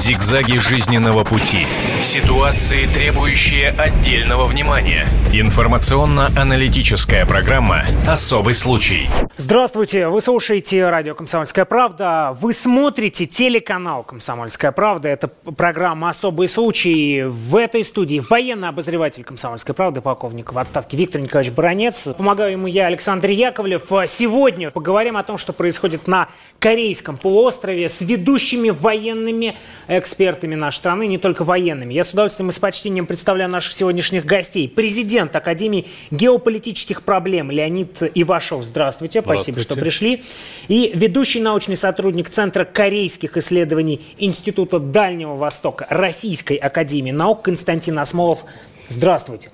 Зигзаги жизненного пути. Ситуации, требующие отдельного внимания. Информационно-аналитическая программа «Особый случай». Здравствуйте, вы слушаете радио «Комсомольская правда». Вы смотрите телеканал «Комсомольская правда». Это программа «Особый случай». В этой студии военный обозреватель «Комсомольской правды», полковник в отставке Виктор Николаевич Баранец. Помогаю ему я, Александр Яковлев. Сегодня поговорим о том, что происходит на Корейском полуострове с ведущими военными экспертами нашей страны, не только военными. Я с удовольствием и с почтением представляю наших сегодняшних гостей. Президент Академии геополитических проблем Леонид Ивашов. Здравствуйте, спасибо, что пришли. И ведущий научный сотрудник Центра корейских исследований Института Дальнего Востока Российской Академии наук Константин Осмолов. Здравствуйте.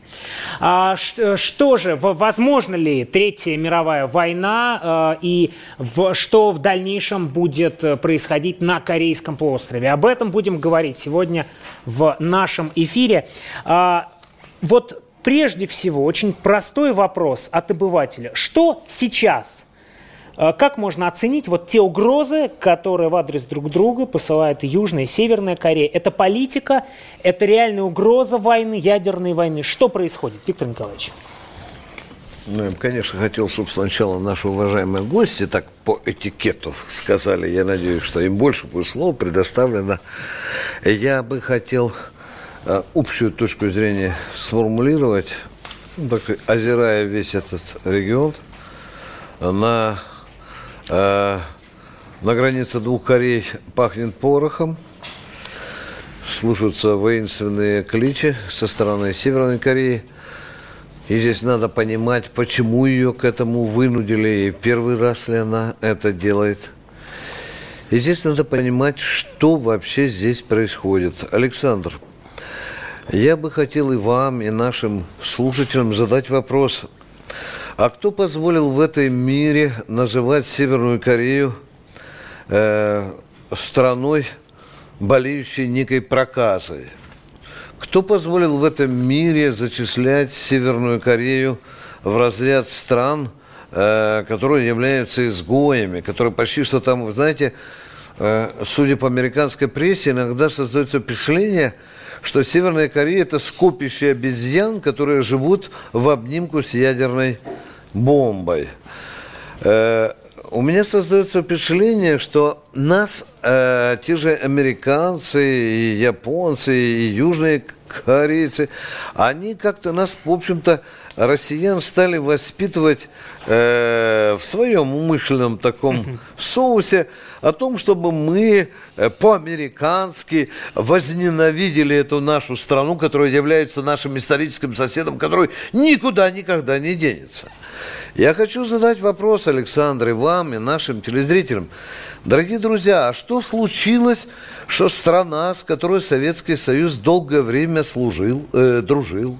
А, что же, возможно ли Третья мировая война а, и в, что в дальнейшем будет э, происходить на Корейском полуострове? Об этом будем говорить сегодня в нашем эфире. А, вот прежде всего очень простой вопрос от обывателя. Что сейчас как можно оценить вот те угрозы, которые в адрес друг друга посылают Южная и Северная Корея? Это политика, это реальная угроза войны, ядерной войны. Что происходит, Виктор Николаевич? Ну, я бы, конечно, хотел, чтобы сначала наши уважаемые гости так по этикету сказали. Я надеюсь, что им больше будет слов предоставлено. Я бы хотел э, общую точку зрения сформулировать, так, озирая весь этот регион, на Э, на границе двух Корей пахнет порохом. Слушаются воинственные кличи со стороны Северной Кореи. И здесь надо понимать, почему ее к этому вынудили, и первый раз ли она это делает. И здесь надо понимать, что вообще здесь происходит. Александр, я бы хотел и вам, и нашим слушателям задать вопрос – а кто позволил в этом мире называть Северную Корею э, страной, болеющей некой проказой? Кто позволил в этом мире зачислять Северную Корею в разряд стран, э, которые являются изгоями, которые почти что там, знаете, э, судя по американской прессе, иногда создается впечатление, что Северная Корея – это скопище обезьян, которые живут в обнимку с ядерной бомбой. Э, у меня создается впечатление, что нас, э, те же американцы, и японцы, и южные корейцы, они как-то нас, в общем-то, россиян стали воспитывать э, в своем умышленном таком соусе о том, чтобы мы э, по-американски возненавидели эту нашу страну, которая является нашим историческим соседом, который никуда никогда не денется. Я хочу задать вопрос, Александр, и вам, и нашим телезрителям. Дорогие друзья, а что случилось, что страна, с которой Советский Союз долгое время служил, э, дружил,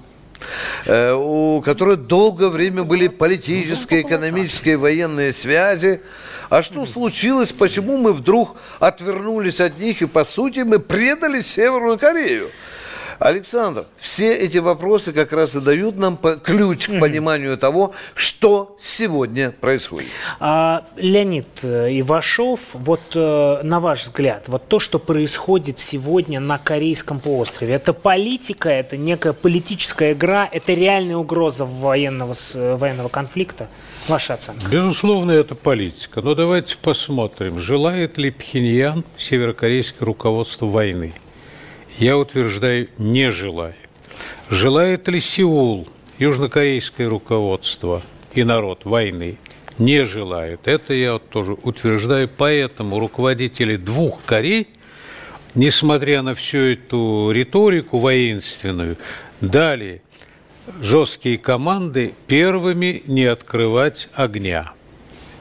э, у которой долгое время были политические, экономические, военные связи, а что случилось, почему мы вдруг отвернулись от них и, по сути, мы предали Северную Корею? Александр, все эти вопросы как раз и дают нам ключ к пониманию того, что сегодня происходит. А, Леонид э, Ивашов, вот э, на ваш взгляд, вот то, что происходит сегодня на Корейском полуострове, это политика, это некая политическая игра, это реальная угроза военного, военного конфликта? Ваша оценка? Безусловно, это политика. Но давайте посмотрим, желает ли Пхеньян, северокорейское руководство войны – я утверждаю, не желаю. Желает ли Сеул, южнокорейское руководство и народ войны? Не желает. Это я вот тоже утверждаю. Поэтому руководители двух Корей, несмотря на всю эту риторику воинственную, дали жесткие команды первыми не открывать огня –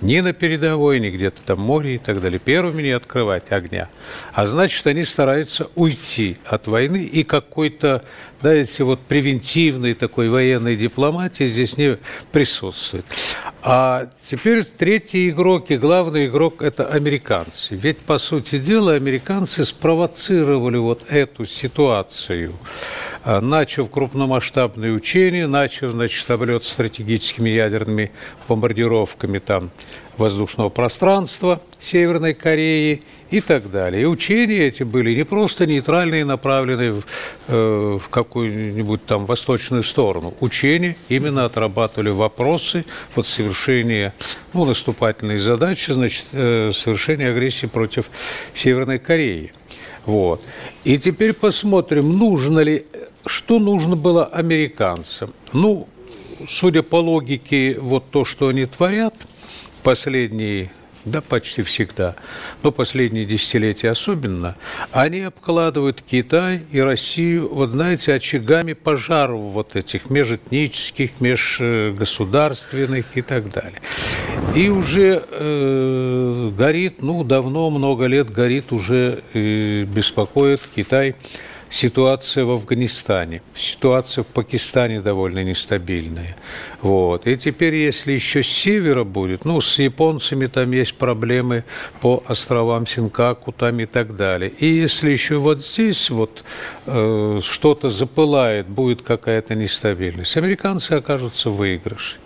ни на передовой, ни где-то там море и так далее. Первыми не открывать огня. А значит, они стараются уйти от войны и какой-то, знаете, вот превентивной такой военной дипломатии здесь не присутствует. А теперь третий игрок и главный игрок – это американцы. Ведь, по сути дела, американцы спровоцировали вот эту ситуацию а, начав крупномасштабные учения, начав, значит, облет стратегическими ядерными бомбардировками там воздушного пространства Северной Кореи и так далее. И учения эти были не просто нейтральные, направленные в, э, в какую-нибудь там восточную сторону. Учения именно отрабатывали вопросы вот совершения ну, наступательной задачи, значит, э, совершения агрессии против Северной Кореи. Вот. И теперь посмотрим, нужно ли, что нужно было американцам. Ну, судя по логике, вот то, что они творят – последние да почти всегда, но последние десятилетия особенно, они обкладывают Китай и Россию, вот знаете, очагами пожаров вот этих межэтнических, межгосударственных и так далее. И уже э, горит, ну, давно, много лет горит, уже э, беспокоит Китай ситуация в Афганистане, ситуация в Пакистане довольно нестабильная. Вот. И теперь, если еще с севера будет, ну, с японцами там есть проблемы по островам Синкаку там и так далее. И если еще вот здесь вот э, что-то запылает, будет какая-то нестабильность, американцы окажутся в выигрыше.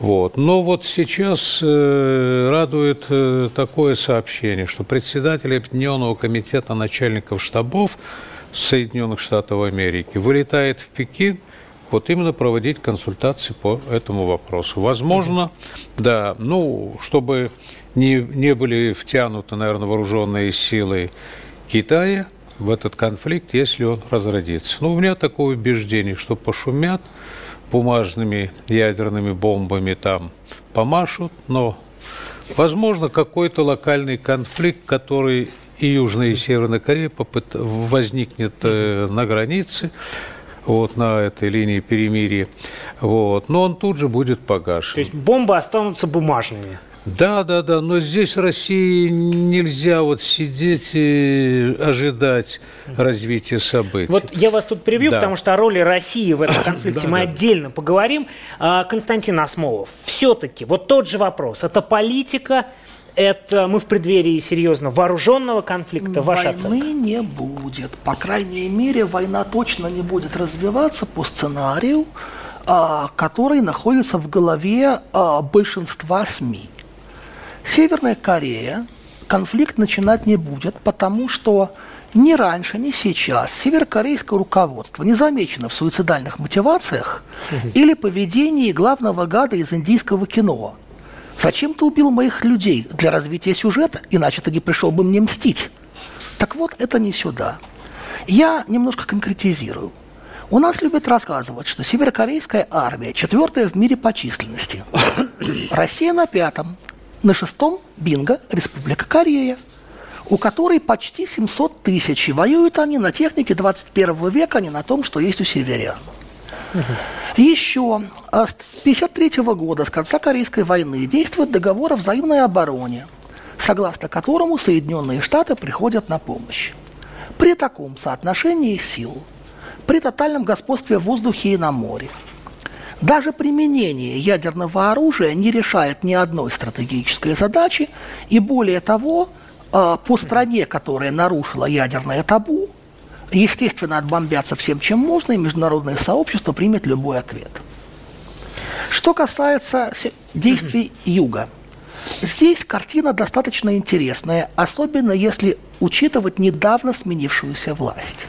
Вот. Но вот сейчас э, радует э, такое сообщение, что председатель Объединенного комитета начальников штабов Соединенных Штатов Америки вылетает в Пекин вот именно проводить консультации по этому вопросу. Возможно, да, ну, чтобы не, не были втянуты, наверное, вооруженные силы Китая в этот конфликт, если он разродится. Ну, у меня такое убеждение, что пошумят бумажными ядерными бомбами там, помашут, но, возможно, какой-то локальный конфликт, который и Южная, и Северная Корея попыт... возникнет э, на границе, вот на этой линии перемирия, вот, но он тут же будет погашен. То есть бомбы останутся бумажными? Да, да, да, но здесь России нельзя вот сидеть и ожидать развития событий. Вот я вас тут перебью, да. потому что о роли России в этом конфликте мы отдельно поговорим. А, Константин Осмолов, все-таки вот тот же вопрос. Это политика это мы в преддверии серьезно вооруженного конфликта? Ваша Войны оценка? не будет. По крайней мере, война точно не будет развиваться по сценарию, а, который находится в голове а, большинства СМИ. Северная Корея конфликт начинать не будет, потому что ни раньше, ни сейчас северокорейское руководство не замечено в суицидальных мотивациях или поведении главного гада из индийского кино – Зачем ты убил моих людей? Для развития сюжета, иначе ты не пришел бы мне мстить. Так вот, это не сюда. Я немножко конкретизирую. У нас любят рассказывать, что северокорейская армия четвертая в мире по численности. Россия на пятом. На шестом – Бинго, Республика Корея, у которой почти 700 тысяч. И воюют они на технике 21 века, а не на том, что есть у северян. Еще а, с 1953 года, с конца Корейской войны, действует договор о взаимной обороне, согласно которому Соединенные Штаты приходят на помощь. При таком соотношении сил, при тотальном господстве в воздухе и на море, даже применение ядерного оружия не решает ни одной стратегической задачи, и более того, а, по стране, которая нарушила ядерное табу, естественно, отбомбятся всем, чем можно, и международное сообщество примет любой ответ. Что касается действий Юга, здесь картина достаточно интересная, особенно если учитывать недавно сменившуюся власть.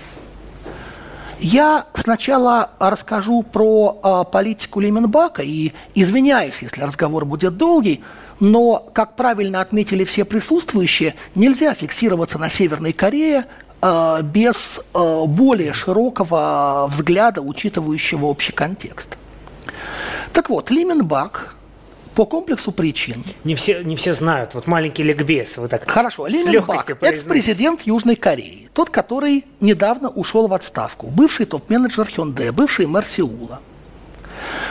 Я сначала расскажу про э, политику Леменбака и извиняюсь, если разговор будет долгий, но, как правильно отметили все присутствующие, нельзя фиксироваться на Северной Корее, без э, более широкого взгляда, учитывающего общий контекст. Так вот, Лименбак по комплексу причин. Не все, не все знают, вот маленький ликбез, вы так Хорошо, Лименбак, экс-президент Южной Кореи, тот, который недавно ушел в отставку, бывший топ-менеджер Hyundai, бывший мэр Сеула,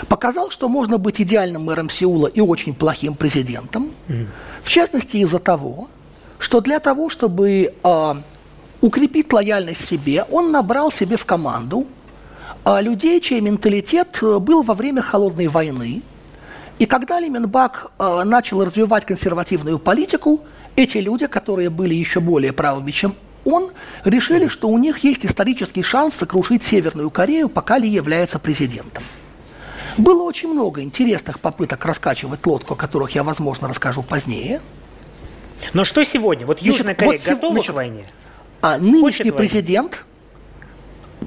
показал, что можно быть идеальным мэром Сеула и очень плохим президентом, mm. в частности из-за того, что для того, чтобы э, укрепить лояльность себе, он набрал себе в команду а, людей, чей менталитет э, был во время холодной войны. И когда Леменбак а, начал развивать консервативную политику, эти люди, которые были еще более правыми, чем он, решили, что у них есть исторический шанс сокрушить Северную Корею, пока Ли является президентом. Было очень много интересных попыток раскачивать лодку, о которых я, возможно, расскажу позднее. Но что сегодня? Вот Южная Значит, Корея вот готова значит, к войне? А нынешний президент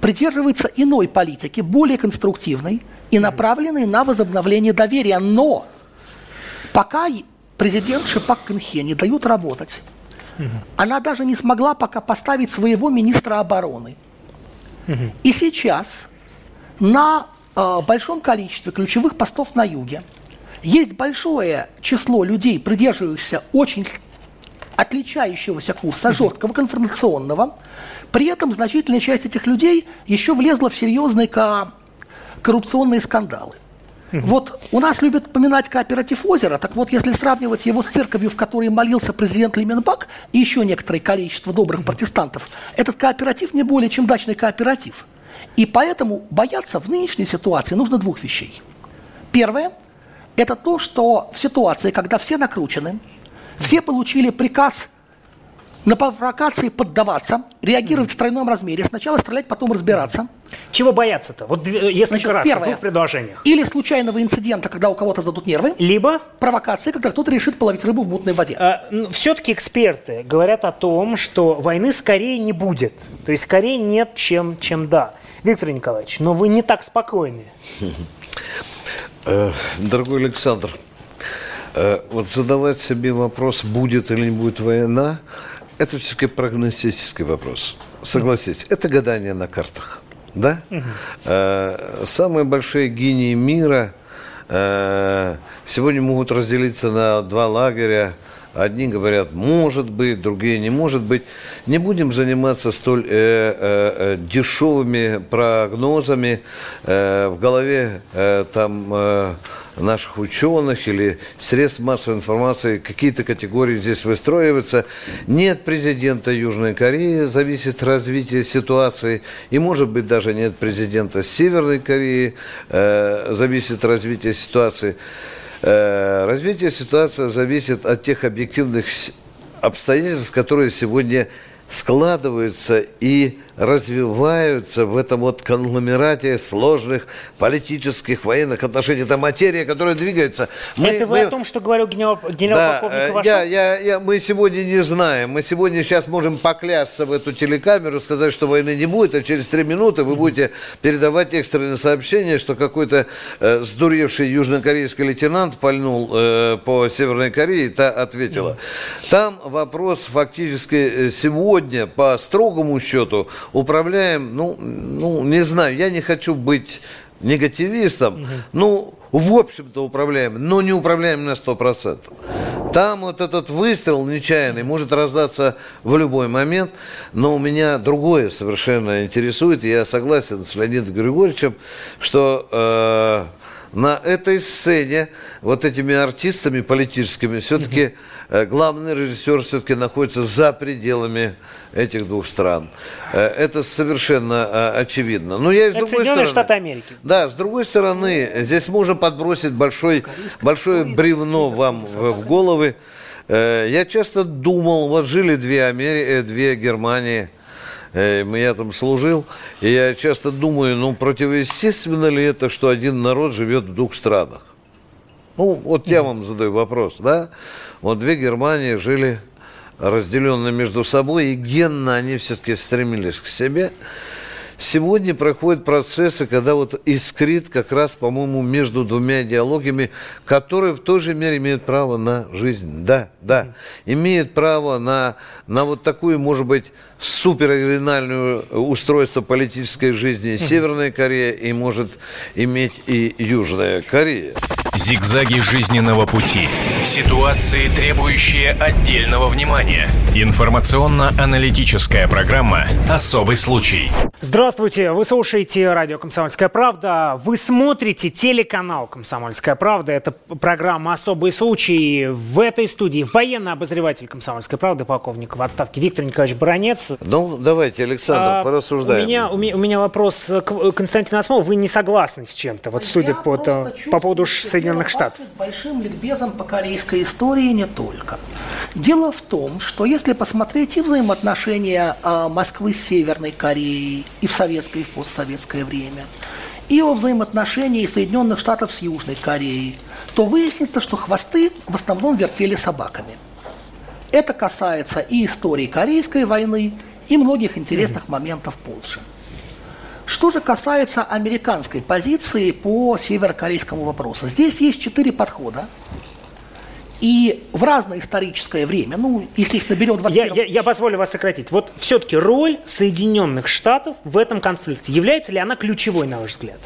придерживается иной политики, более конструктивной и направленной на возобновление доверия. Но пока президент Шипак Кынхе не дают работать, она даже не смогла пока поставить своего министра обороны. И сейчас на э, большом количестве ключевых постов на юге есть большое число людей, придерживающихся очень отличающегося курса, жесткого, конфронтационного. При этом значительная часть этих людей еще влезла в серьезные ко- коррупционные скандалы. Вот у нас любят поминать кооператив озера, так вот, если сравнивать его с церковью, в которой молился президент Лименбак и еще некоторое количество добрых протестантов, этот кооператив не более чем дачный кооператив. И поэтому бояться в нынешней ситуации нужно двух вещей. Первое – это то, что в ситуации, когда все накручены, все получили приказ на провокации поддаваться, реагировать в тройном размере, сначала стрелять, потом разбираться – Чего бояться-то? Вот две- если Значит, кратко, в первое. двух предложениях. или случайного инцидента, когда у кого-то задут нервы, Либо провокации, когда кто-то решит половить рыбу в мутной воде. все-таки эксперты говорят о том, что войны скорее не будет. То есть скорее нет, чем, чем да. Виктор Николаевич, но вы не так спокойны. Дорогой Александр, вот задавать себе вопрос, будет или не будет война, это все-таки прогностический вопрос. Согласитесь, это гадание на картах. Да? Э, Самые большие гении мира э, сегодня могут разделиться на два лагеря. Одни говорят, может быть, другие не может быть. Не будем заниматься столь э, э, э, дешевыми прогнозами. Э, в голове э, там э, наших ученых или средств массовой информации какие-то категории здесь выстроиваются. Нет президента Южной Кореи, зависит развитие ситуации. И, может быть, даже нет президента Северной Кореи, э, зависит развитие ситуации. Э, развитие ситуации зависит от тех объективных обстоятельств, которые сегодня складываются и развиваются в этом вот конгломерате сложных политических, военных отношений. Это материя, которая двигается. Мы- это вы мы- о том, что говорил генерал, да, генерал-полковник э, Ивашов? я, я, я, мы сегодня не знаем. Мы сегодня сейчас можем поклясться в эту телекамеру, сказать, что войны не будет, а через три минуты вы будете передавать экстренное сообщение, что какой-то э, сдуревший южнокорейский лейтенант пальнул э, по Северной Корее, и та ответила. Там вопрос фактически э, сегодня, по строгому счету, управляем, ну, ну, не знаю, я не хочу быть негативистом, ну, в общем-то управляем, но не управляем на 100%. Там вот этот выстрел нечаянный может раздаться в любой момент, но у меня другое совершенно интересует, я согласен с Леонидом Григорьевичем, что э, на этой сцене вот этими артистами политическими все-таки э, главный режиссер все-таки находится за пределами этих двух стран. Э, это совершенно э, очевидно. Но я и с Это другой Соединенные стороны... Штаты Америки. Да, с другой стороны, здесь можно подбросить большой, большое бревно вам в, головы. Я часто думал, вот жили две, Амери... две Германии, я там служил, и я часто думаю, ну, противоестественно ли это, что один народ живет в двух странах? Ну, вот я вам задаю вопрос, да? Вот две Германии жили разделенные между собой, и генно они все-таки стремились к себе. Сегодня проходят процессы, когда вот искрит как раз, по-моему, между двумя идеологиями, которые в той же мере имеют право на жизнь. Да, да. Имеют право на, на вот такую, может быть, супероригинальную устройство политической жизни Северная Корея и может иметь и Южная Корея. Зигзаги жизненного пути. Ситуации, требующие отдельного внимания. Информационно-аналитическая программа «Особый случай». Здравствуйте, вы слушаете радио «Комсомольская правда». Вы смотрите телеканал «Комсомольская правда». Это программа «Особые случаи». В этой студии военный обозреватель «Комсомольской правды», полковник в отставке Виктор Николаевич Баранец. Ну, давайте, Александр, А, порассуждаем. У меня, у, меня, у меня вопрос к Константину Осмову. Вы не согласны с чем-то, вот судя по, по поводу Соединенных Соединенных Штатов. Большим ликбезом по корейской истории не только. Дело в том, что если посмотреть и взаимоотношения а, Москвы с Северной Кореей и в советское, и в постсоветское время, и о взаимоотношении Соединенных Штатов с Южной Кореей, то выяснится, что хвосты в основном вертели собаками. Это касается и истории Корейской войны, и многих интересных моментов позже. Что же касается американской позиции по северокорейскому вопросу, здесь есть четыре подхода. И в разное историческое время, ну, естественно, берем 21 я, я, я позволю вас сократить. Вот все-таки роль Соединенных Штатов в этом конфликте, является ли она ключевой, на ваш взгляд?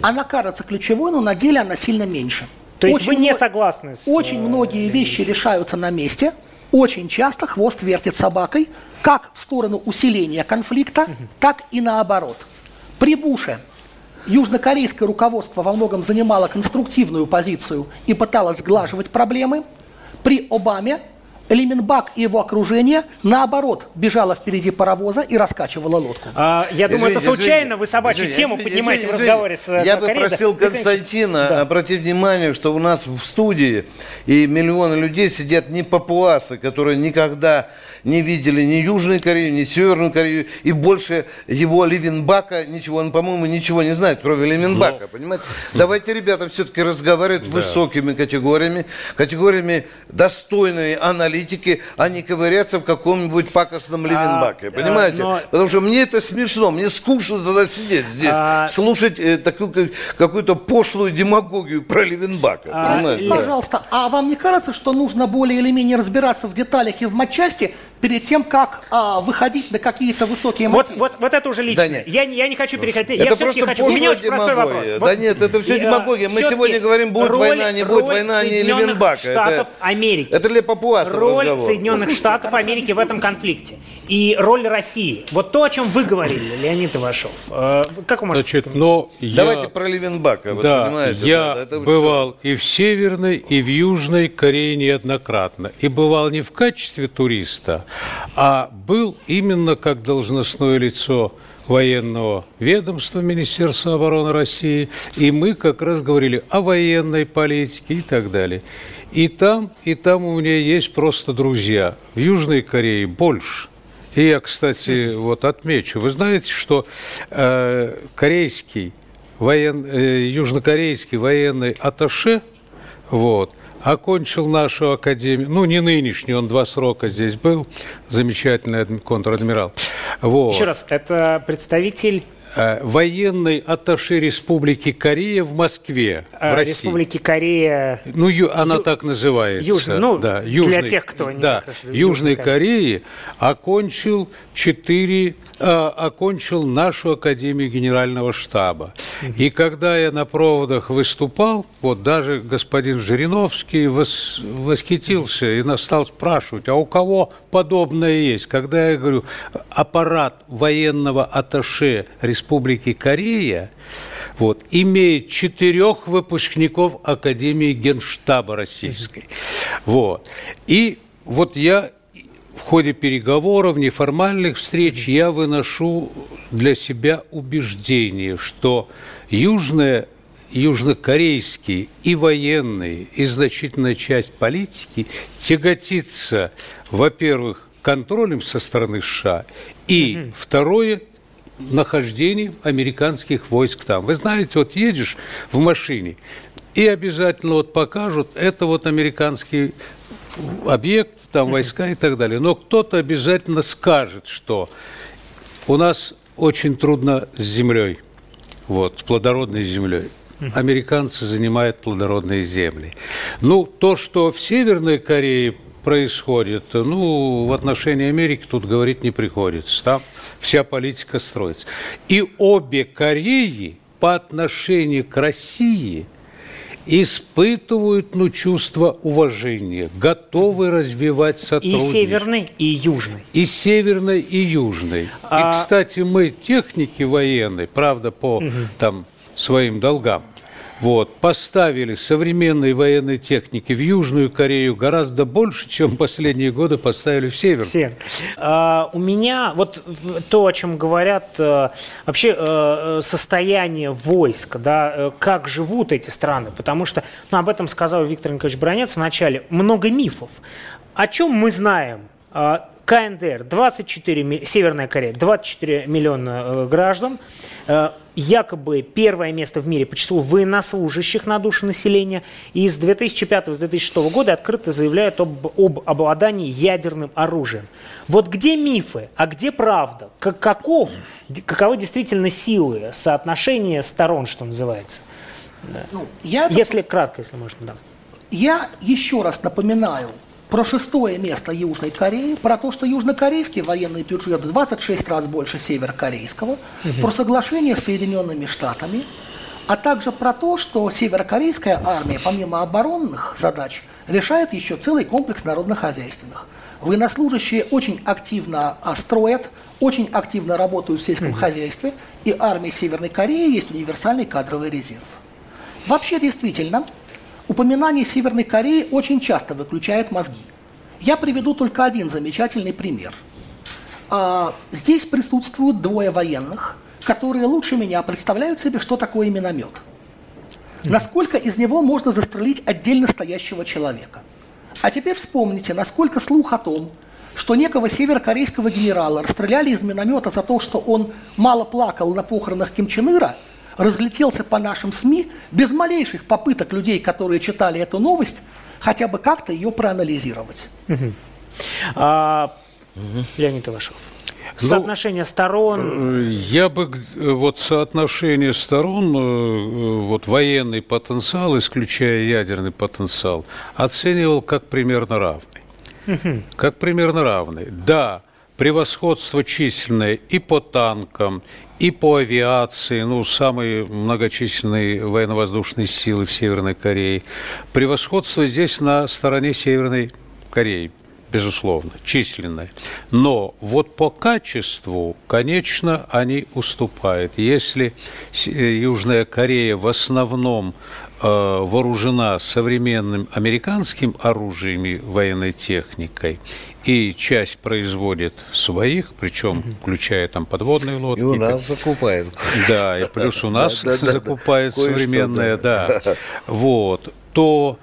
Она кажется ключевой, но на деле она сильно меньше. То есть очень вы не согласны с... Очень э, многие вещи решаются на месте. Очень часто хвост вертит собакой, как в сторону усиления конфликта, так и наоборот. При Буше южнокорейское руководство во многом занимало конструктивную позицию и пыталось сглаживать проблемы. При Обаме Лименбак и его окружение, наоборот, бежало впереди паровоза и раскачивало лодку. А, я думаю, извините, это случайно извините, вы собачью извините, тему извините, поднимаете извините, в разговоре с Я бы просил Константина да. обратить внимание, что у нас в студии и миллионы людей сидят не папуасы, которые никогда не видели ни Южной Кореи, ни Северную Корею, и больше его Ливенбака ничего, он, по-моему, ничего не знает, кроме Ливенбака, Но... понимаете? Давайте, ребята, все-таки разговаривать да. высокими категориями, категориями достойной анализа политики, а не ковыряться в каком-нибудь пакостном Левенбаке. А, понимаете? Но... Потому что мне это смешно, мне скучно тогда сидеть здесь, а... слушать э, такую какую-то пошлую демагогию про Левенбака. А... И... Пожалуйста, а вам не кажется, что нужно более или менее разбираться в деталях и в матчасти, перед тем, как а, выходить на какие-то высокие мотивы. Вот, вот, вот это уже лично. Да нет. Я, я не хочу переходить. Это я все-таки хочу. У меня очень простой вопрос. Да вот, нет, это все демагогия. Мы сегодня говорим, будет роль, война, не будет война, не Левенбака. Штатов это, Америки. Это для папуасов Роль разговор. Соединенных Штатов Америки в этом конфликте. И роль России. Вот то, о чем вы говорили, Леонид Ивашов. Э, как вы можете... Значит, но я... Давайте про Левенбака. Да, я да, это бывал все. и в Северной, и в Южной Корее неоднократно. И бывал не в качестве туриста, а был именно как должностное лицо военного ведомства Министерства обороны России, и мы как раз говорили о военной политике и так далее. И там, и там у меня есть просто друзья. В Южной Корее больше. И я, кстати, вот отмечу. Вы знаете, что э, корейский воен, э, южнокорейский военный аташе, вот, окончил нашу академию, ну, не нынешний, он два срока здесь был, замечательный контр-адмирал. Вот. Еще раз, это представитель Э, военной атташе Республики Корея в Москве, в а, России. Республики Корея... Ну, ю, она ю... так называется. Южный, ну, да, Южный, для тех, кто не Да, Южной Кореи окончил четыре Э, окончил нашу Академию Генерального штаба. И когда я на проводах выступал, вот даже господин Жириновский вос, восхитился и стал спрашивать, а у кого подобное есть? Когда я говорю, аппарат военного атташе Республики Корея, вот, имеет четырех выпускников Академии Генштаба Российской. Вот. И вот я в ходе переговоров, неформальных встреч я выношу для себя убеждение, что южная южнокорейские и военные, и значительная часть политики тяготится, во-первых, контролем со стороны США, и второе нахождение американских войск там. Вы знаете, вот едешь в машине, и обязательно вот покажут, это вот американский объект, там войска и так далее. Но кто-то обязательно скажет, что у нас очень трудно с землей, вот, с плодородной землей. Американцы занимают плодородные земли. Ну, то, что в Северной Корее происходит, ну, в отношении Америки тут говорить не приходится. Там вся политика строится. И обе Кореи по отношению к России – испытывают ну, чувство уважения, готовы развивать сотрудничество. И северный, и южный. И северный, и южный. А... И, кстати, мы, техники военные, правда, по угу. там, своим долгам, Вот, поставили современной военной техники в Южную Корею гораздо больше, чем последние годы поставили в Север. Все. А, у меня вот то, о чем говорят, э, вообще э, состояние войск, да, э, как живут эти страны, потому что, ну, об этом сказал Виктор Николаевич Бронец в начале, много мифов. О чем мы знаем? КНДР, 24, Северная Корея, 24 миллиона граждан, якобы первое место в мире по числу военнослужащих на душу населения. И с 2005-2006 года открыто заявляют об, об обладании ядерным оружием. Вот где мифы, а где правда? Как, каков, каковы действительно силы, соотношение сторон, что называется? Ну, я если кратко, если можно, да. Я еще раз напоминаю, про шестое место Южной Кореи, про то, что южнокорейский военный бюджет в 26 раз больше северокорейского, угу. про соглашение с Соединенными Штатами, а также про то, что северокорейская армия, помимо оборонных задач, решает еще целый комплекс народно-хозяйственных. Военнослужащие очень активно а, строят, очень активно работают в сельском угу. хозяйстве, и армии Северной Кореи есть универсальный кадровый резерв. Вообще, действительно, Упоминание Северной Кореи очень часто выключает мозги. Я приведу только один замечательный пример. А, здесь присутствуют двое военных, которые лучше меня представляют себе, что такое миномет. Насколько из него можно застрелить отдельно стоящего человека. А теперь вспомните, насколько слух о том, что некого северокорейского генерала расстреляли из миномета за то, что он мало плакал на похоронах Ким Чен Ира – разлетелся по нашим СМИ без малейших попыток людей, которые читали эту новость, хотя бы как-то ее проанализировать. Угу. А, угу. Леонид Ивашов. Ну, соотношение сторон? Э, я бы вот соотношение сторон, э, вот военный потенциал, исключая ядерный потенциал, оценивал как примерно равный. Угу. Как примерно равный. Да, превосходство численное и по танкам, и по авиации, ну, самые многочисленные военно-воздушные силы в Северной Корее. Превосходство здесь на стороне Северной Кореи, безусловно, численное. Но вот по качеству, конечно, они уступают. Если э, Южная Корея в основном э, вооружена современным американским оружием и военной техникой и часть производит своих, причем включая там подводные лодки. И у нас закупают. Да, и плюс у нас закупают современные, да. Вот, то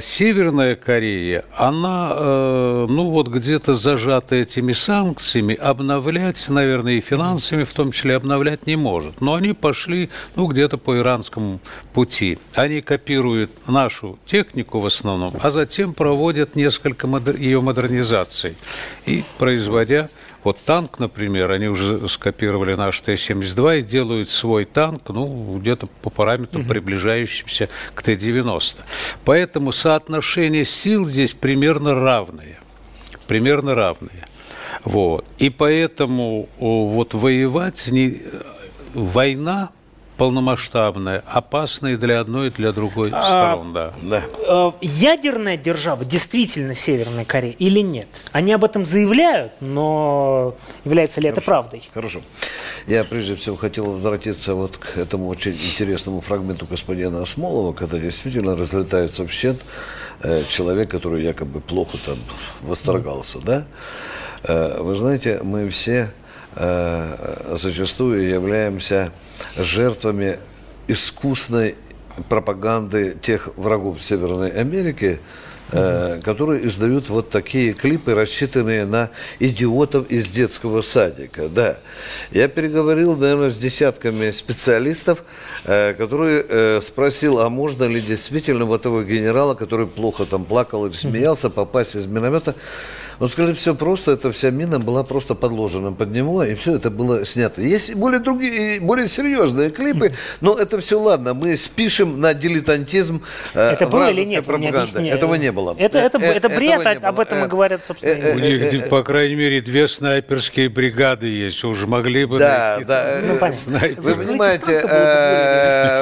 Северная Корея, она, э, ну вот где-то зажата этими санкциями, обновлять, наверное, и финансами в том числе обновлять не может. Но они пошли, ну, где-то по иранскому пути. Они копируют нашу технику в основном, а затем проводят несколько ее модернизаций и производя вот танк, например, они уже скопировали наш Т-72 и делают свой танк, ну, где-то по параметрам, угу. приближающимся к Т-90. Поэтому соотношение сил здесь примерно равное. Примерно равное. Вот. И поэтому вот воевать не... война полномасштабная, опасная для одной и для другой а, сторон, да. да. Э, ядерная держава действительно Северная Корея или нет? Они об этом заявляют, но является ли Хорошо. это правдой? Хорошо. Я прежде всего хотел возвратиться вот к этому очень интересному фрагменту господина Осмолова, когда действительно разлетается в щет э, человек, который якобы плохо там восторгался, да? Э, вы знаете, мы все Э, зачастую являемся жертвами искусной пропаганды тех врагов Северной Америки, э, которые издают вот такие клипы, рассчитанные на идиотов из детского садика. Да, я переговорил, наверное, с десятками специалистов, э, которые э, спросил, а можно ли действительно вот этого генерала, который плохо там плакал или смеялся, попасть из миномета. Он сказали, все просто, эта вся мина была просто подложена под него, и все это было снято. Есть более другие, более серьезные клипы, но это все ладно, мы спишем на дилетантизм э, Это было или нет? Пропаганды. Этого не было. Это, это, э, это бред, об этом и говорят, собственно. У них, по крайней мере, две снайперские бригады есть, уже могли бы да, найти. Да, ну, Вы понимаете,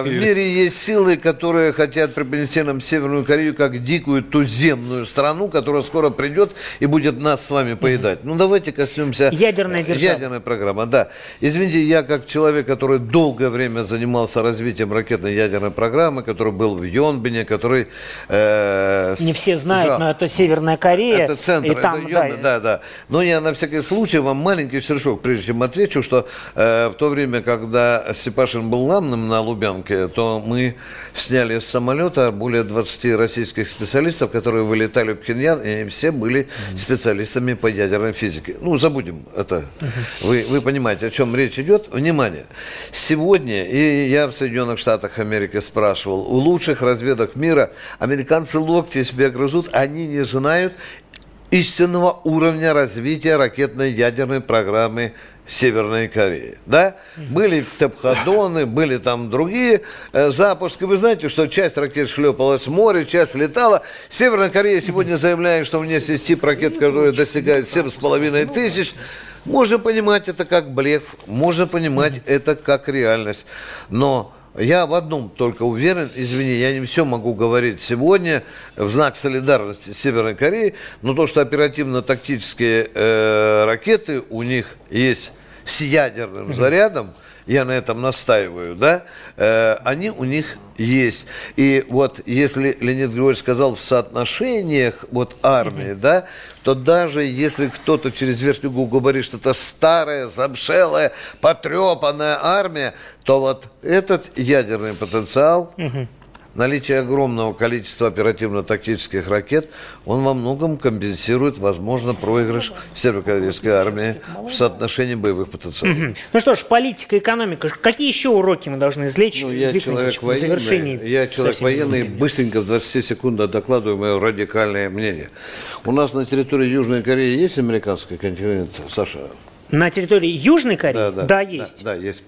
в мире есть силы, которые хотят преподнести нам Северную Корею как дикую туземную страну, которая скоро придет и будет будет нас с вами поедать. Ну, давайте коснемся... Ядерная держава. Ядерная программа, да. Извините, я как человек, который долгое время занимался развитием ракетной ядерной программы, который был в Йонбине, который... Э, Не все знают, жал. но это Северная Корея. Это центр, и там, это Йонбин, да, да, да. Но я на всякий случай вам маленький шершок, прежде чем отвечу, что э, в то время, когда Степашин был ланным на Лубянке, то мы сняли с самолета более 20 российских специалистов, которые вылетали в Пхеньян, и они все были специалистами по ядерной физике. Ну, забудем это. Вы, вы понимаете, о чем речь идет. Внимание. Сегодня, и я в Соединенных Штатах Америки спрашивал, у лучших разведок мира американцы локти себе грызут, они не знают истинного уровня развития ракетной ядерной программы Северной Кореи. Да? Были тепходоны, были там другие э, запуски. Вы знаете, что часть ракет шлепалась в море, часть летала. Северная Корея сегодня заявляет, что у нее есть тип ракет, которые достигают 7,5 тысяч. Можно понимать это как блеф, можно понимать это как реальность. Но я в одном только уверен, извини, я не все могу говорить сегодня в знак солидарности с Северной Кореей, но то, что оперативно-тактические э, ракеты у них есть с ядерным зарядом, я на этом настаиваю, да, э, они у них есть. И вот если Леонид Григорьевич сказал в соотношениях вот армии, да, то даже если кто-то через верхнюю губу говорит, что это старая, замшелая, потрепанная армия, то вот этот ядерный потенциал наличие огромного количества оперативно-тактических ракет, он во многом компенсирует, возможно, проигрыш северокорейской армии в соотношении боевых потенциалов. Угу. Ну что ж, политика, экономика. Какие еще уроки мы должны извлечь ну, я человек военный, в завершении? Я человек военный, быстренько в 20 секундах докладываю мое радикальное мнение. У нас на территории Южной Кореи есть американский континент, Саша? На территории Южной Кореи? Да, да, да есть. Да, да, есть.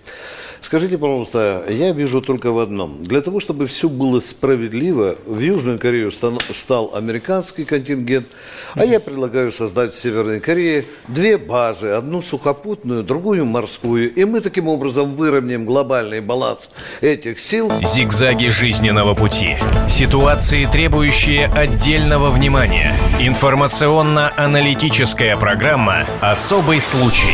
Скажите, пожалуйста, я вижу только в одном. Для того, чтобы все было справедливо, в Южную Корею стал американский контингент, а я предлагаю создать в Северной Корее две базы. Одну сухопутную, другую морскую. И мы таким образом выровняем глобальный баланс этих сил. Зигзаги жизненного пути. Ситуации, требующие отдельного внимания. Информационно-аналитическая программа «Особый случай».